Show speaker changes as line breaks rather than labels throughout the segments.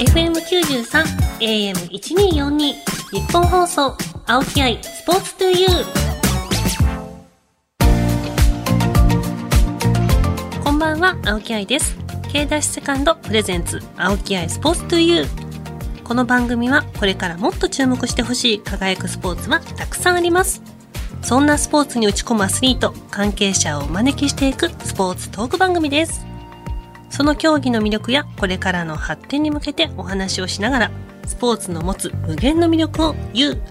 FM93 AM1242 日本放送青木愛スポーツトゥユー。こんばんは青木愛です。K ダッシュセカンドプレゼンツ青木愛スポーツトゥユー。この番組はこれからもっと注目してほしい輝くスポーツはたくさんあります。そんなスポーツに打ち込むアスリート関係者をお招きしていくスポーツトーク番組です。その競技の魅力やこれからの発展に向けてお話をしながら、スポーツの持つ無限の魅力を言う、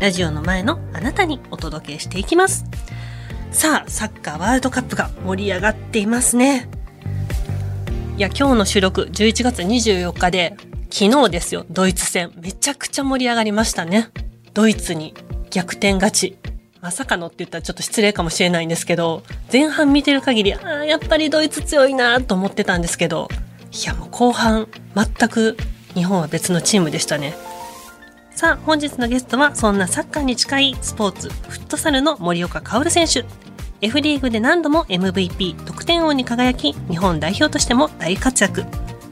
ラジオの前のあなたにお届けしていきます。さあ、サッカーワールドカップが盛り上がっていますね。いや、今日の収録11月24日で、昨日ですよ、ドイツ戦。めちゃくちゃ盛り上がりましたね。ドイツに逆転勝ち。まさかのって言ったらちょっと失礼かもしれないんですけど、前半見てる限り、ああ、やっぱりドイツ強いなと思ってたんですけど、いやもう後半、全く日本は別のチームでしたね。さあ、本日のゲストは、そんなサッカーに近いスポーツ、フットサルの森岡薫選手。F リーグで何度も MVP 得点王に輝き、日本代表としても大活躍。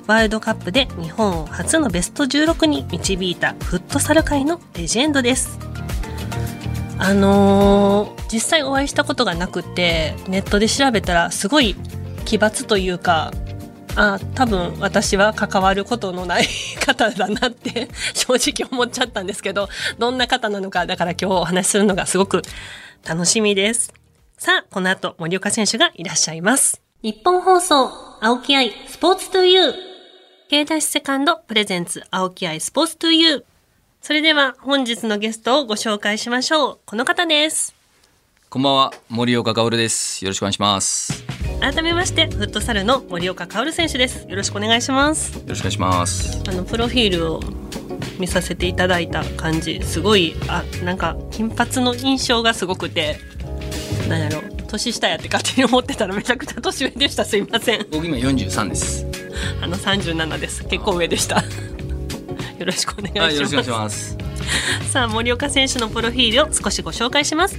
ワールドカップで日本を初のベスト16に導いたフットサル界のレジェンドです。あのー、実際お会いしたことがなくてネットで調べたらすごい奇抜というかあ多分私は関わることのない方だなって 正直思っちゃったんですけどどんな方なのかだから今日お話しするのがすごく楽しみです。さあこの後森岡選手がいらっしゃいます。日本放送青木愛スポーツトゥユー K ダッシュセカンドプレゼンツ青木愛スポーツトゥユーそれでは本日のゲストをご紹介しましょう。この方です。
こんばんは、森岡薫です。よろしくお願いします。
改めまして、フットサルの森岡薫選手です。よろしくお願いします。よ
ろしくお願いします。
あのプロフィールを見させていただいた感じ、すごいあなんか金髪の印象がすごくて、なんやろ年下やって勝手に思ってたらめちゃくちゃ年上でした。すいません。
僕今43です。
あの37です。結構上でした。よろしくお願いします。よろしくお願いします。さあ森岡選手のプロフィールを少しご紹介します。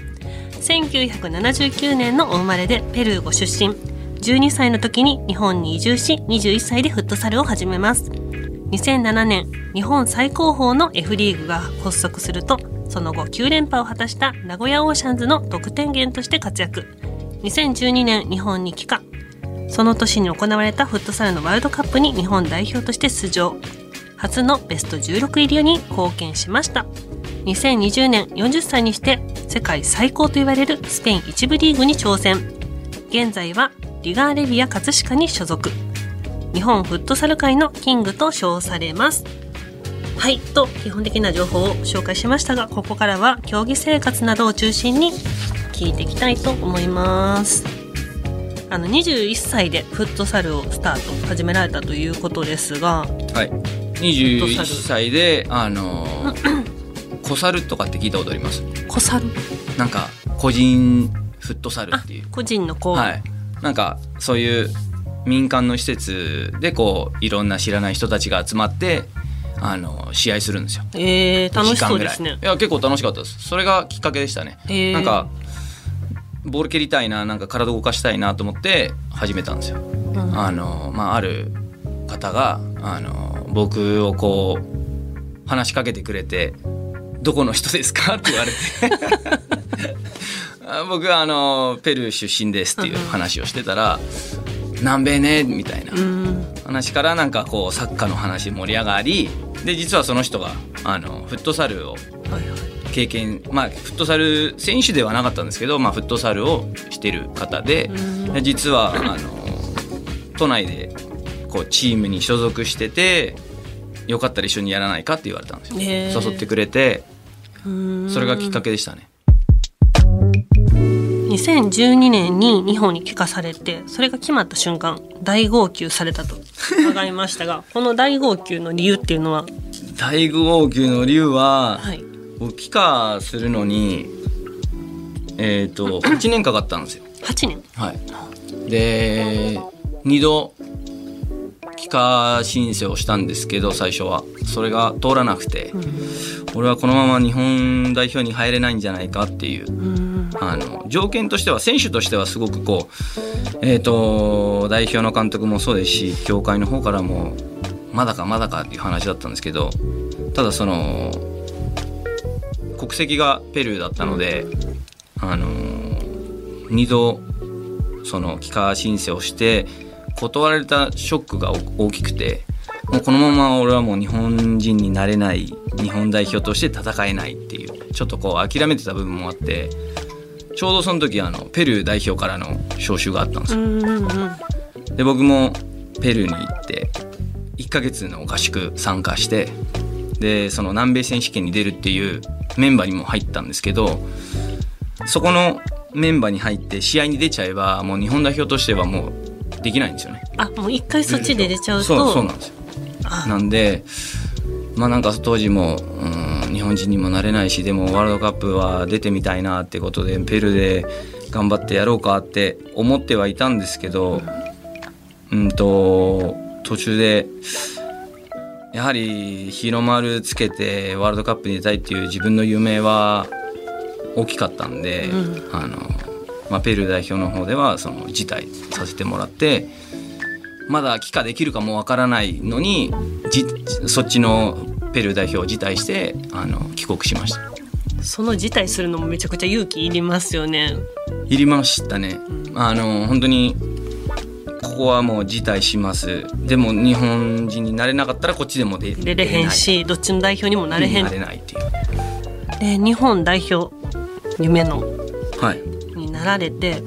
1979年のお生まれでペルーご出身。12歳の時に日本に移住し、21歳でフットサルを始めます。2007年、日本最高峰の F リーグが発足すると、その後9連覇を果たした名古屋オーシャンズの得点源として活躍。2012年、日本に帰化。その年に行われたフットサルのワールドカップに日本代表として出場。初のベスト16入りに貢献しました。2020年40歳にして世界最高と言われるスペイン1部リーグに挑戦。現在はリガーレビア葛飾に所属。日本フットサル界のキングと称されます。はいと基本的な情報を紹介しましたがここからは競技生活などを中心に聞いていきたいと思います。あの21歳でフットサルをスタート始められたということですが、
はい、21歳であの小猿とかって聞いたことあります？
小猿
なんか個人フットサルっていう
個人の子
はいなんかそういう民間の施設でこういろんな知らない人たちが集まってあの試合するんですよ。
えー、楽しそうですね。
いや結構楽しかったです。それがきっかけでしたね。えー、なんかボール蹴りたいな、なんか体動かしたいなと思って始めたんですよ。うん、あのまあある方があの僕をこう話しかけてくれて「どこの人ですか? 」って言われて。僕はあのペルー出身ですっていう話をしてたら「南米ね」みたいな話からなんかこうサッカーの話盛り上がりで実はその人があのフットサルを経験まあフットサル選手ではなかったんですけど、まあ、フットサルをしてる方で実はあの都内でこうチームに所属しててよかったら一緒にやらないかって言われたんですよ、誘ってくれてそれがきっかけでしたね。
2012年に日本に帰化されてそれが決まった瞬間大号泣されたと 伺いましたがこの大号泣の理由っていうのは？
大号泣の理由は、はい、帰化するのにえっ、ー、と8年かかったんですよ。
8年。
はい。で2度帰化申請をしたんですけど最初は。それが通らなくて、うん、俺はこのまま日本代表に入れないんじゃないかっていう、うん、あの条件としては選手としてはすごくこう、えーと、代表の監督もそうですし協会の方からもまだかまだかっていう話だったんですけどただその国籍がペルーだったので、あの2度その帰化申請をして断られたショックが大きくてもうこのまま俺はもう日本人になれない日本代表として戦えないっていうちょっとこう諦めてた部分もあってちょうどその時あのペルー代表からの招集があったんですよ。で僕もペルーに行って1ヶ月の合宿参加してでその南米選手権に出るっていうメンバーにも入ったんですけどそこのメンバーに入って試合に出ちゃえばもう日本代表としてはもうできないんですよね。
あもう一回そっちで出ちゃうと
そうそうなんですよ。なんでまあなんか当時も、うん、日本人にもなれないしでもワールドカップは出てみたいなってことでペルーで頑張ってやろうかって思ってはいたんですけど、うんと途中でやはり日の丸つけてワールドカップに出たいっていう自分の夢は大きかったんで、うん、あのまあ、ペルー代表の方ではその辞退させてもらってまだ帰化できるかもわからないのにじそっちのペルー代表を辞退してあの帰国しました。
その辞退するのもめちゃくちゃ勇気いりますよね。
いりましたね、うん、あの本当にここはもう辞退します。でも日本人になれなかったらこっちでも出
出れへんしどっちの代表にもなれへん
なれないっていう。
で日本代表夢の、
はい、
られて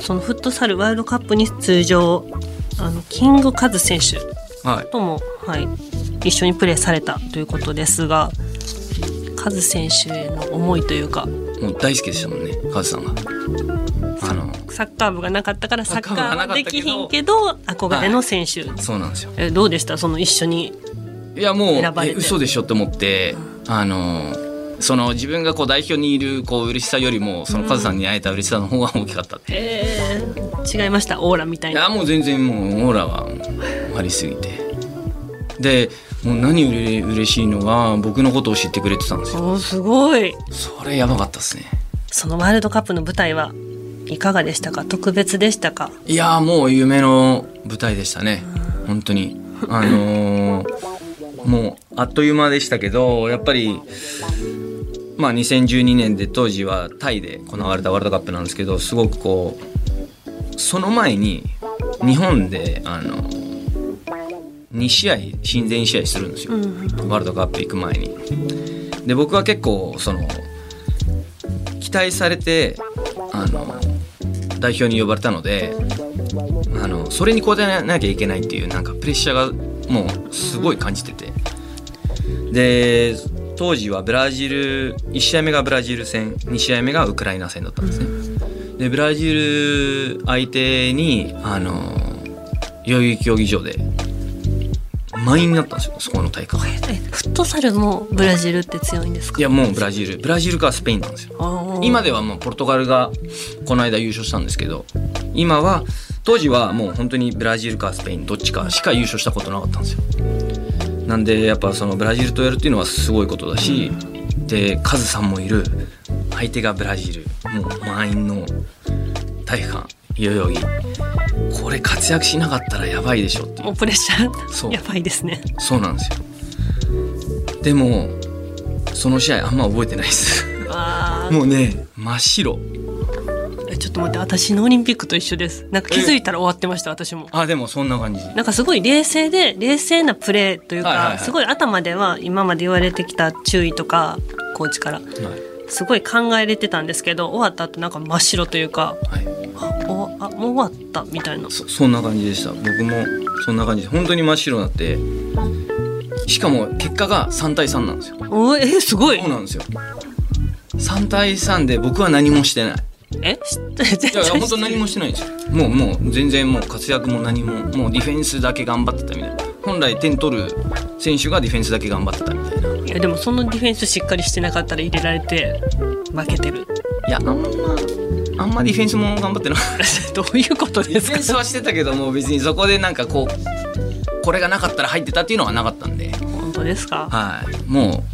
そのフットサルワールドカップに通常あのキングカズ選手とも、はい、はい、一緒にプレーされたということですがカズ選手への思いというか
もう大好きでしたもんねカズさんが。
あのサッカー部がなかったからサッカーはできひんけど憧れの選手、
はい、そうなんですよ。
えどうでした？その一緒に
いやもうえ嘘でしょって思って、うん、あのその自分がこう代表にいるこう嬉しさよりもそのカズさんに会えた嬉しさの方が大きかったって、
えー、違いましたオーラみたいな。
いやもう全然もうオーラはありすぎて。でもう何より嬉しいのが僕のことを知ってくれてたんですよ。
すごい。
それやばかったですね。
そのワールドカップの舞台はいかがでしたか？特別でしたか？
いやもう夢の舞台でしたね。本当に。あのー、もうあっという間でしたけどやっぱりまあ、2012年で当時はタイで行われたワールドカップなんですけどすごくこうその前に日本であの2試合親善試合するんですよ、うん、ワールドカップ行く前に。で僕は結構その期待されてあの代表に呼ばれたのであのそれに応えなきゃいけないっていうなんかプレッシャーがもうすごい感じてて。で当時はブラジル1試合目がブラジル戦2試合目がウクライナ戦だったんですね。でブラジル相手にあの代々木競技場で満員になったんですよそこの大会。
フットサルもブラジルって強いんですか？
いやもうブラジル。ブラジルかスペインなんですよ。今ではもうポルトガルがこの間優勝したんですけど今は当時はもう本当にブラジルかスペインどっちかしか優勝したことなかったんですよなんでやっぱそのブラジルとやるっていうのはすごいことだし、でカズさんもいる。相手がブラジル。もう満員の体育館代々木。これ活躍しなかったらやばいでしょって。いう
プレッシャー。そう。やばいですね。
そうなんですよ。でもその試合あんま覚えてないです。もうね真っ白
ちょっと待って私のオリンピックと一緒です。なんか気づいたら終わってました私も。
あでもそんな感じ。
なんかすごい冷静で冷静なプレーというか、はいはいはい、すごい頭では今まで言われてきた注意とかコーチから、はい、すごい考えれてたんですけど終わった後なんか真っ白というか、はい、あおあもう終わったみたいな。
そそんな感じでした。僕もそんな感じで本当に真っ白になって。しかも結果が3対3なんですよ。
おえー、すごい。
そうなんですよ。3対3で僕は何もしてない
え？
いや本当何もしてないんですよ。もうもう全然もう活躍も何ももうディフェンスだけ頑張ってたみたいな。本来点取る選手がディフェンスだけ頑張ってたみたいな。い
やでもそのディフェンスしっかりしてなかったら入れられて負けてる。
いやあんまあんまディフェンスも頑張ってな
どういうことです
か？ディフェンスはしてたけども別にそこでなんかこうこれがなかったら入ってたっていうのはなかったんで。
本当ですか？
はい。も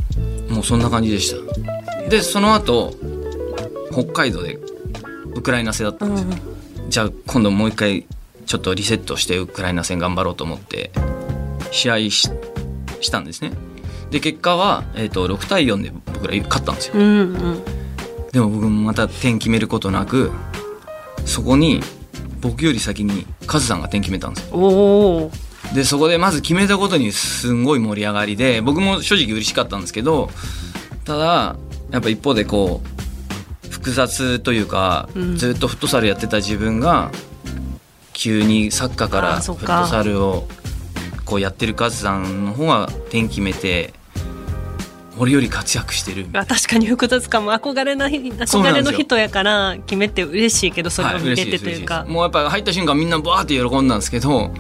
うもうそんな感じでした。でその後北海道でウクライナ戦だったんですよ、うん、じゃあ今度もう一回ちょっとリセットしてウクライナ戦頑張ろうと思って試合ししたんですね。で結果は、えーと、6対4で僕ら勝ったんですよ。
うんうん、
でも僕もまた点決めることなくそこに僕より先にカズさんが点決めたんですよ。でそこでまず決めたことにすんごい盛り上がりで僕も正直嬉しかったんですけどただやっぱ一方でこう複雑というか、うん、ずっとフットサルやってた自分が急にサッカーからフットサルをこうやってるカズさんの方が点決めて俺より活躍してる。
あ確かに複雑かも。憧れな憧れの人やから決めて嬉しいけどそれを見ててというか、
はい、もうやっぱ入った瞬間みんなバーって喜んだんですけど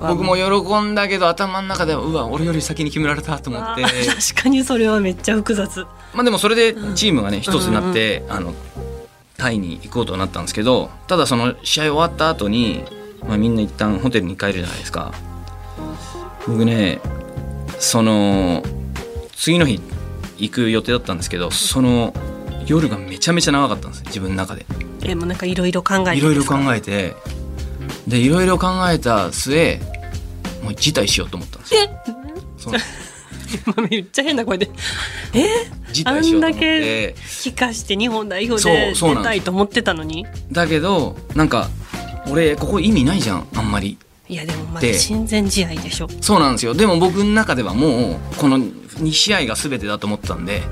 僕も喜んだけど頭の中ではうわ俺より先に決められたと思って。
確かにそれはめっちゃ複雑
まあでもそれでチームがね一つになって、あのタイに行こうとなったんですけどただその試合終わった後に、まあ、みんな一旦ホテルに帰るじゃないですか。僕ねその次の日行く予定だったんですけどその夜がめちゃめちゃ長かったんです自分の中で。
えもうなんかいろいろ考えて
いろいろ考えてでいろいろ考えた末もう辞退しようと思ったんですよ。
めっちゃ変な声でえ？あんだけ聞かして日本代表で出たいと思ってたのに？
だけどなんか俺ここ意味ないじゃんあんまり。
いやでもまだ親善試合でしょ。
そうなんですよ。でも僕の中ではもうこの2試合が全てだと思ったんで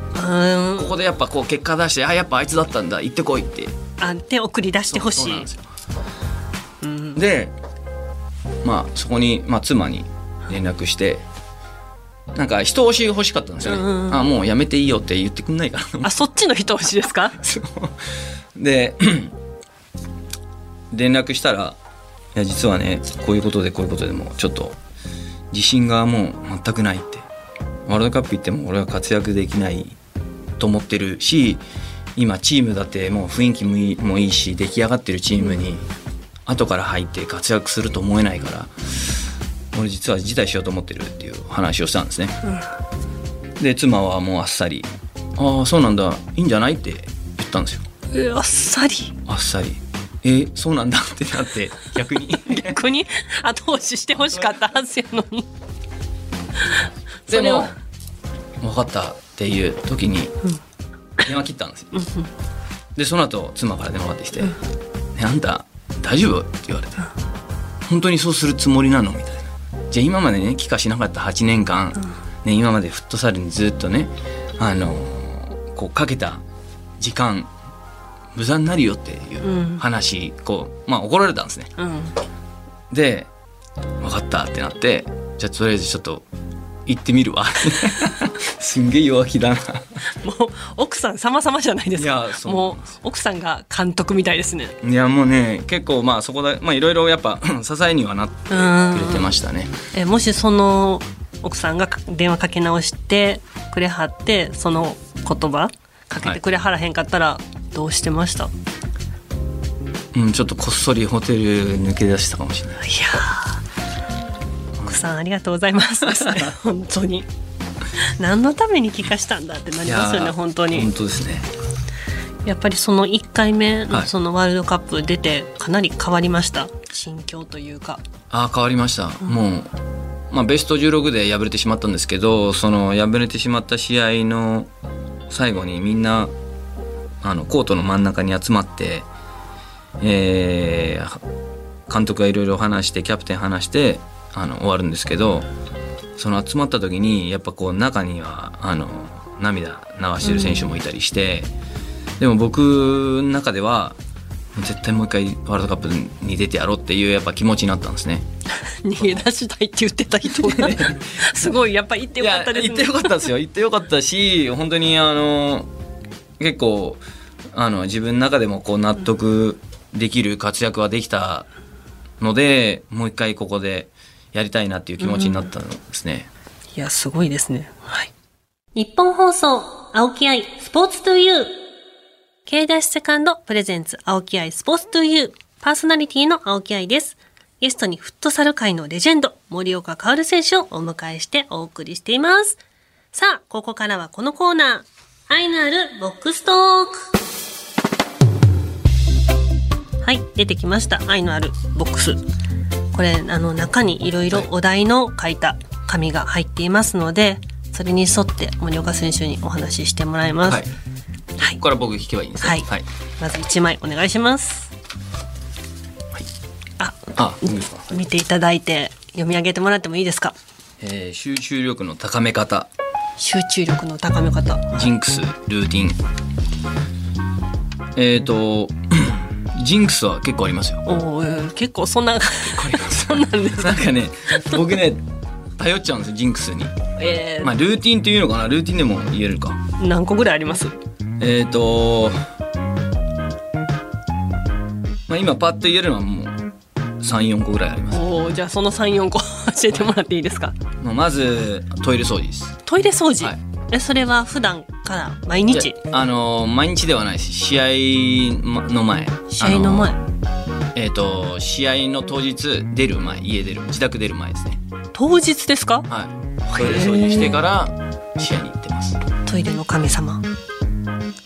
ここでやっぱこう結果出してあやっぱあいつだったんだ行ってこいって。
あで送り出してほしい。
でまあそこに、まあ、妻に連絡してなんか人押し欲しかったんですよね、うんうん、あもうやめていいよって言ってくんないか
な。あそっちの人押しですか？
で 連絡したら「いや実はねこういうことでこういうことでもちょっと自信がもう全くない」って。ワールドカップ行っても俺は活躍できないと思ってるし今チームだってもう雰囲気もいいし出来上がってるチームに後から入って活躍すると思えないから俺実は辞退しようと思ってるっていう話をしたんですね、うん、で妻はもうあっさり「ああそうなんだいいんじゃない?」って言ったんですよ。
えあっさり？
あっさり。えー、そうなんだってなって 逆に。
逆に？後押ししてほしかったはずやのに。
でも分かったっていう時に電話切ったんですよ、でその後妻から電話がかってきて「ねあんた大丈夫?」って言われて「本当にそうするつもりなの?」みたいなじゃあ今までね帰化しなかった8年間、ね、今までフットサルにずっとねあのこうかけた時間無駄になるよっていう話、うん、こうまあ怒られたんですね。うん、で分かったってなってじゃあとりあえずちょっと行ってみるわ。すんげえ弱気だな。
もう奥さん様々じゃないですか。もう奥さんが監督みたいですね。
いやもうね結構まあそこでまあいろいろやっぱ支えにはなってくれてましたね。
えもしその奥さんが電話かけ直してくれはってその言葉かけてくれはらへんかったらどうしてました、はい、
うんちょっとこっそりホテル抜け出したかもしれない。い
やさんありがとうございます。本当に。何のために聞かしたんだってなりますよね本当に。
本当ですね。
やっぱりその1回目のそのワールドカップ出てかなり変わりました、はい、心境というか。
あ変わりました、うん、もうまあ、ベスト16で敗れてしまったんですけどその敗れてしまった試合の最後にみんなあのコートの真ん中に集まって、えー、監督がいろいろ話してキャプテン話してあの終わるんですけどその集まった時にやっぱこう中にはあの涙流してる選手もいたりして、うん、でも僕の中では絶対もう一回ワールドカップに出てやろうっていうやっぱ気持ちになったんですね。
逃げ出したいって言ってた人が すごいやっぱ行ってよかったです
ね。行ってよかったですよ。行ってよかったし本当にあの結構あの自分の中でもこう納得できる活躍はできたので、もう一回ここでやりたいなっていう気持ちになったんですね。
いや、すごいですね。はい。日本放送、青木愛、スポーツトゥユー。K ダッシュセカンドプレゼンツ、青木愛、スポーツトゥユー。パーソナリティの青木愛です。ゲストにフットサル界のレジェンド、森岡薫選手をお迎えしてお送りしています。さあ、ここからはこのコーナー。愛のあるボックストーク。はい、出てきました。愛のあるボックス。これあの中にいろいろお題の書いた紙が入っていますのでそれに沿って森岡選手にお話ししてもらいます。
はい。
はい
ここから僕引けばいいんですか。
はい
はい。
まず1枚お願いします。
はい
あ、
あ、いいですか？
見ていただいて読み上げてもらってもいいですか？
えー集中力の高め方、
集中力の高め方。
ジンクス、ルーティン。えっ、と、ジンクスは結構ありますよ。
おお、結構そんなそんなんです。
なんかね、僕ね、頼っちゃうんですよ、ジンクスに。
えー
まあ、ルーティンっていうのかな、ルーティンでも言えるか。
何個ぐらいあります？
えっ、と、まあ、今パッと言えるのはもう3、4個ぐらいあります。
おお、じゃあその三四個 教えてもらっていいですか？
まあ、まず、トイレ掃除です。
トイレ掃除？
はい
え、それは普段から毎日？
あのー毎日ではないし試合の前
試合の前？
あのーえっ、と試合の当日出る前家出る自宅出る前ですね
当日ですか？
はいトイレ掃除してから試合に行ってます
トイレの神様。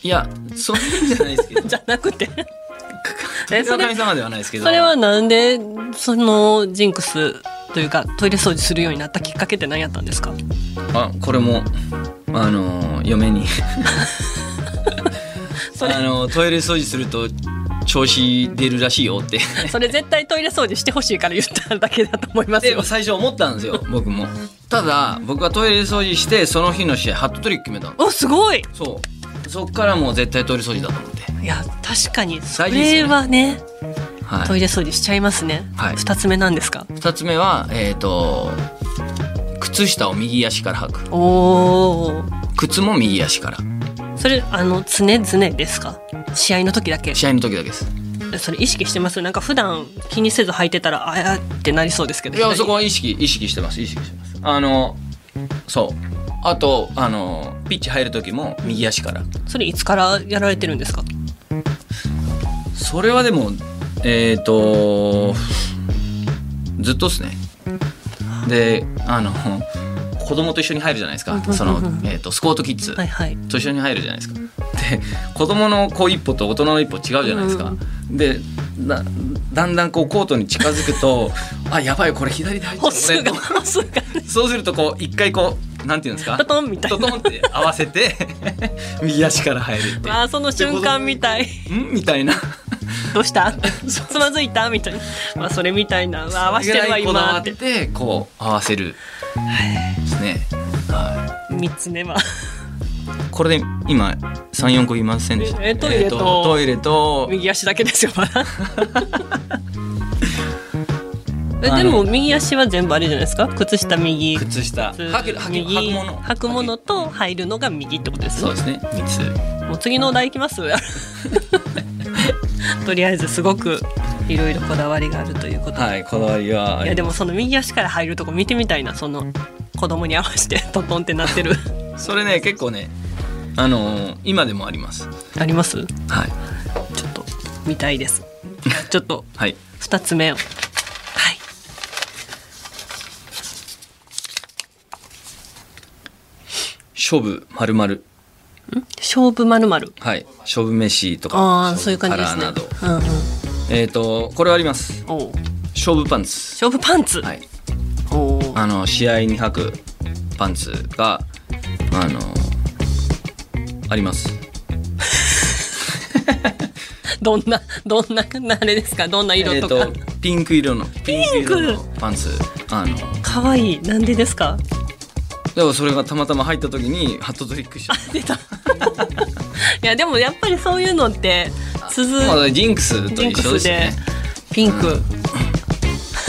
いやそういうんじゃないですけど
じゃなくて。
ト
えそれ
の神様ではないですけど
それはなんでそのジンクスというかトイレ掃除するようになったきっかけって何やったんですか？
あこれもあのー嫁に。あのートイレ掃除すると調子出るらしいよって。
それ絶対トイレ掃除してほしいから言っただけだと思いますよ。
最初思ったんですよ僕も。ただ僕はトイレ掃除してその日の試合ハットトリック決めたの。
おすごい。
そう。そっからもう絶対トイレ掃除だと思って。
いや確かに。それはね
はい
トイレ掃除しちゃいますね。
はい
二つ目なんですか？
二つ目はえっ、と靴下を右足から履く
おお。
靴も右足から
それあの常々ですか？試合の時だけ。
試合の時だけです
それ意識してます？なんか普段気にせず履いてたらあやってなりそうですけど。
いや
左
そこは意識意識してます意識してますあのそうあとあのピッチ入る時も右足から
それいつからやられてるんですか？
それはでもえっ、とずっとですね。であの子供と一緒に入るじゃないですか。その、えー、とスコートキッズ。と一緒に入るじゃないですか。で子供のこう一歩と大人の一歩違うじゃないですか、でだだんだんこうコートに近づくと あやばいこれ左で入っちゃ
歩
う
数が
俺
歩数が。
そうするとこう一回こうなんていうんですか？
トトンみたいな。
トトンって合わせて 右足から入るって
あーその瞬間みたい。
ん？みたいな
どうした？つまずいた？みたいな。まあそれみたいな。合わせて。るわ
こだわっ
今って
てこう合わせるですね。はい。
三つ目は。
これで今三四個言いませんでした。
えトイレと
トイレと
右足だけですよまだ。えでも右足は全部あれじゃないですか？靴下右。
靴下。
右。
履くもの。
履くものと入るのが右ってことですね。
そうですね。三つ。
もう次のお題いきます？とりあえずすごくいろいろこだわりがあるということで、
はいこだわりは
いやでもその右足から入るとこ見てみたいなその子供に合わせて トントンってなってる。
それね結構ねあのー今でもあります。
あります？
はい。
ちょっと見たいです。ちょっと
はい。
二つ目を。はい。
勝負まるまる
勝負まるまる
はい。勝負飯とか
ああそういう感じですね。うんうん。
えっ、とこれはあります。勝負パンツ。
勝負パンツ、
はい。あの試合に履くパンツがあのあります。
どんなどんなあれですか？どんな色とか、
とピンク色のピンク色のパンツ。あの
かわいい。なんでですか？
でもそれがたまたま入った時にハットトリックしちゃっ
出た。いやでもやっぱりそういうのって鈴
たまあジンクスと一緒ですよね。
ピンク、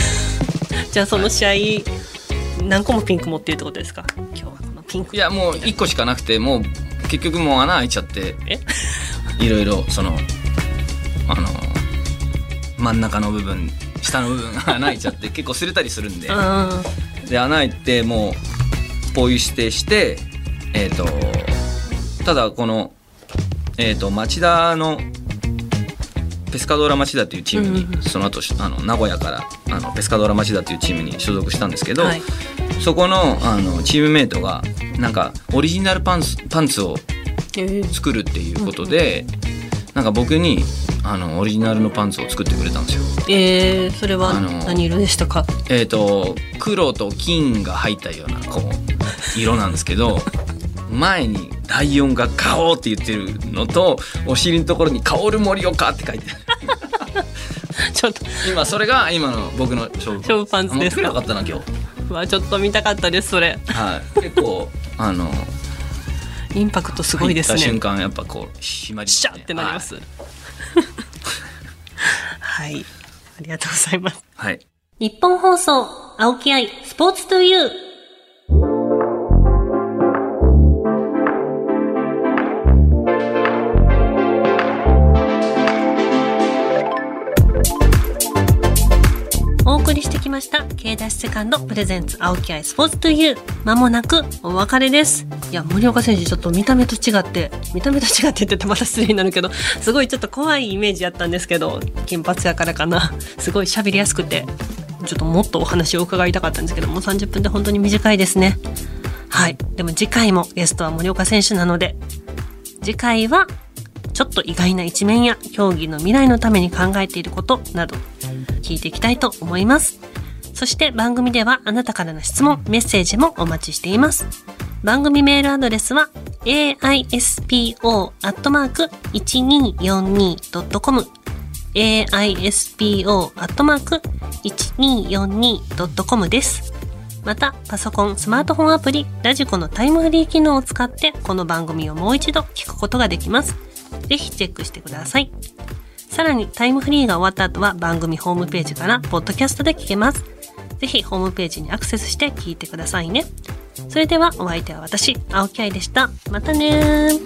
じゃあその試合何個もピンク持ってるってことですか？今日はこのピンク。
いやもう1個しかなくてもう結局もう穴開いちゃって
え？
いろいろそのあの真ん中の部分下の部分が穴開いちゃって結構擦れたりするんで。
あ
で穴開いてもうポイ捨てしてえっ、とただこのえっ、と町田のペスカドーラ町田というチームに、
うんうんうん。
その後あの名古屋からあのペスカドーラ町田というチームに所属したんですけど、
はい。
そこのあのチームメイトがなんかオリジナルパンツパンツを
えー。
作るっていうことで、なんなんか僕にあのオリジナルのパンツを作ってくれたんですよ。
えー、それは何色でしたか？
えっ、ー、と黒と金が入ったようなこう色なんですけど前にライオンが「買おう」って言ってるのとお尻のところに「香る森岡」って書いてある。
ちょっと
今それが今の僕の
勝負勝負パンツです
か。かったな今日。
わちょっと見たかったですそれ。
はい。結構あの
インパクトすごいですね。
瞬間やっぱこう締まり、
ね、シャってなります。はい、はい、ありがとうございます。
はい。
日本放送青木愛スポーツトゥユー。ました。K ダッシュセカンドプレゼンツ青木愛スポーツトゥユー。まもなくお別れです。いや森岡選手ちょっと見た目と違って見た目と違って言っててまた失礼になるけどすごいちょっと怖いイメージやったんですけど金髪やからかな。すごい喋りやすくてちょっともっとお話を伺いたかったんですけどもう30分で本当に短いですね。はい。でも次回もゲストは森岡選手なので次回はちょっと意外な一面や競技の未来のために考えていることなど聞いていきたいと思います。そして番組ではあなたからの質問、メッセージもお待ちしています。番組メールアドレスは aispo.1242.com aispo.1242.com です。また、パソコン、スマートフォンアプリ、ラジコのタイムフリー機能を使って、この番組をもう一度聞くことができます。ぜひチェックしてください。さらにタイムフリーが終わった後は番組ホームページからポッドキャストで聞けます。ぜひホームページにアクセスして聞いてくださいね。それではお相手は私、青木愛でした。またね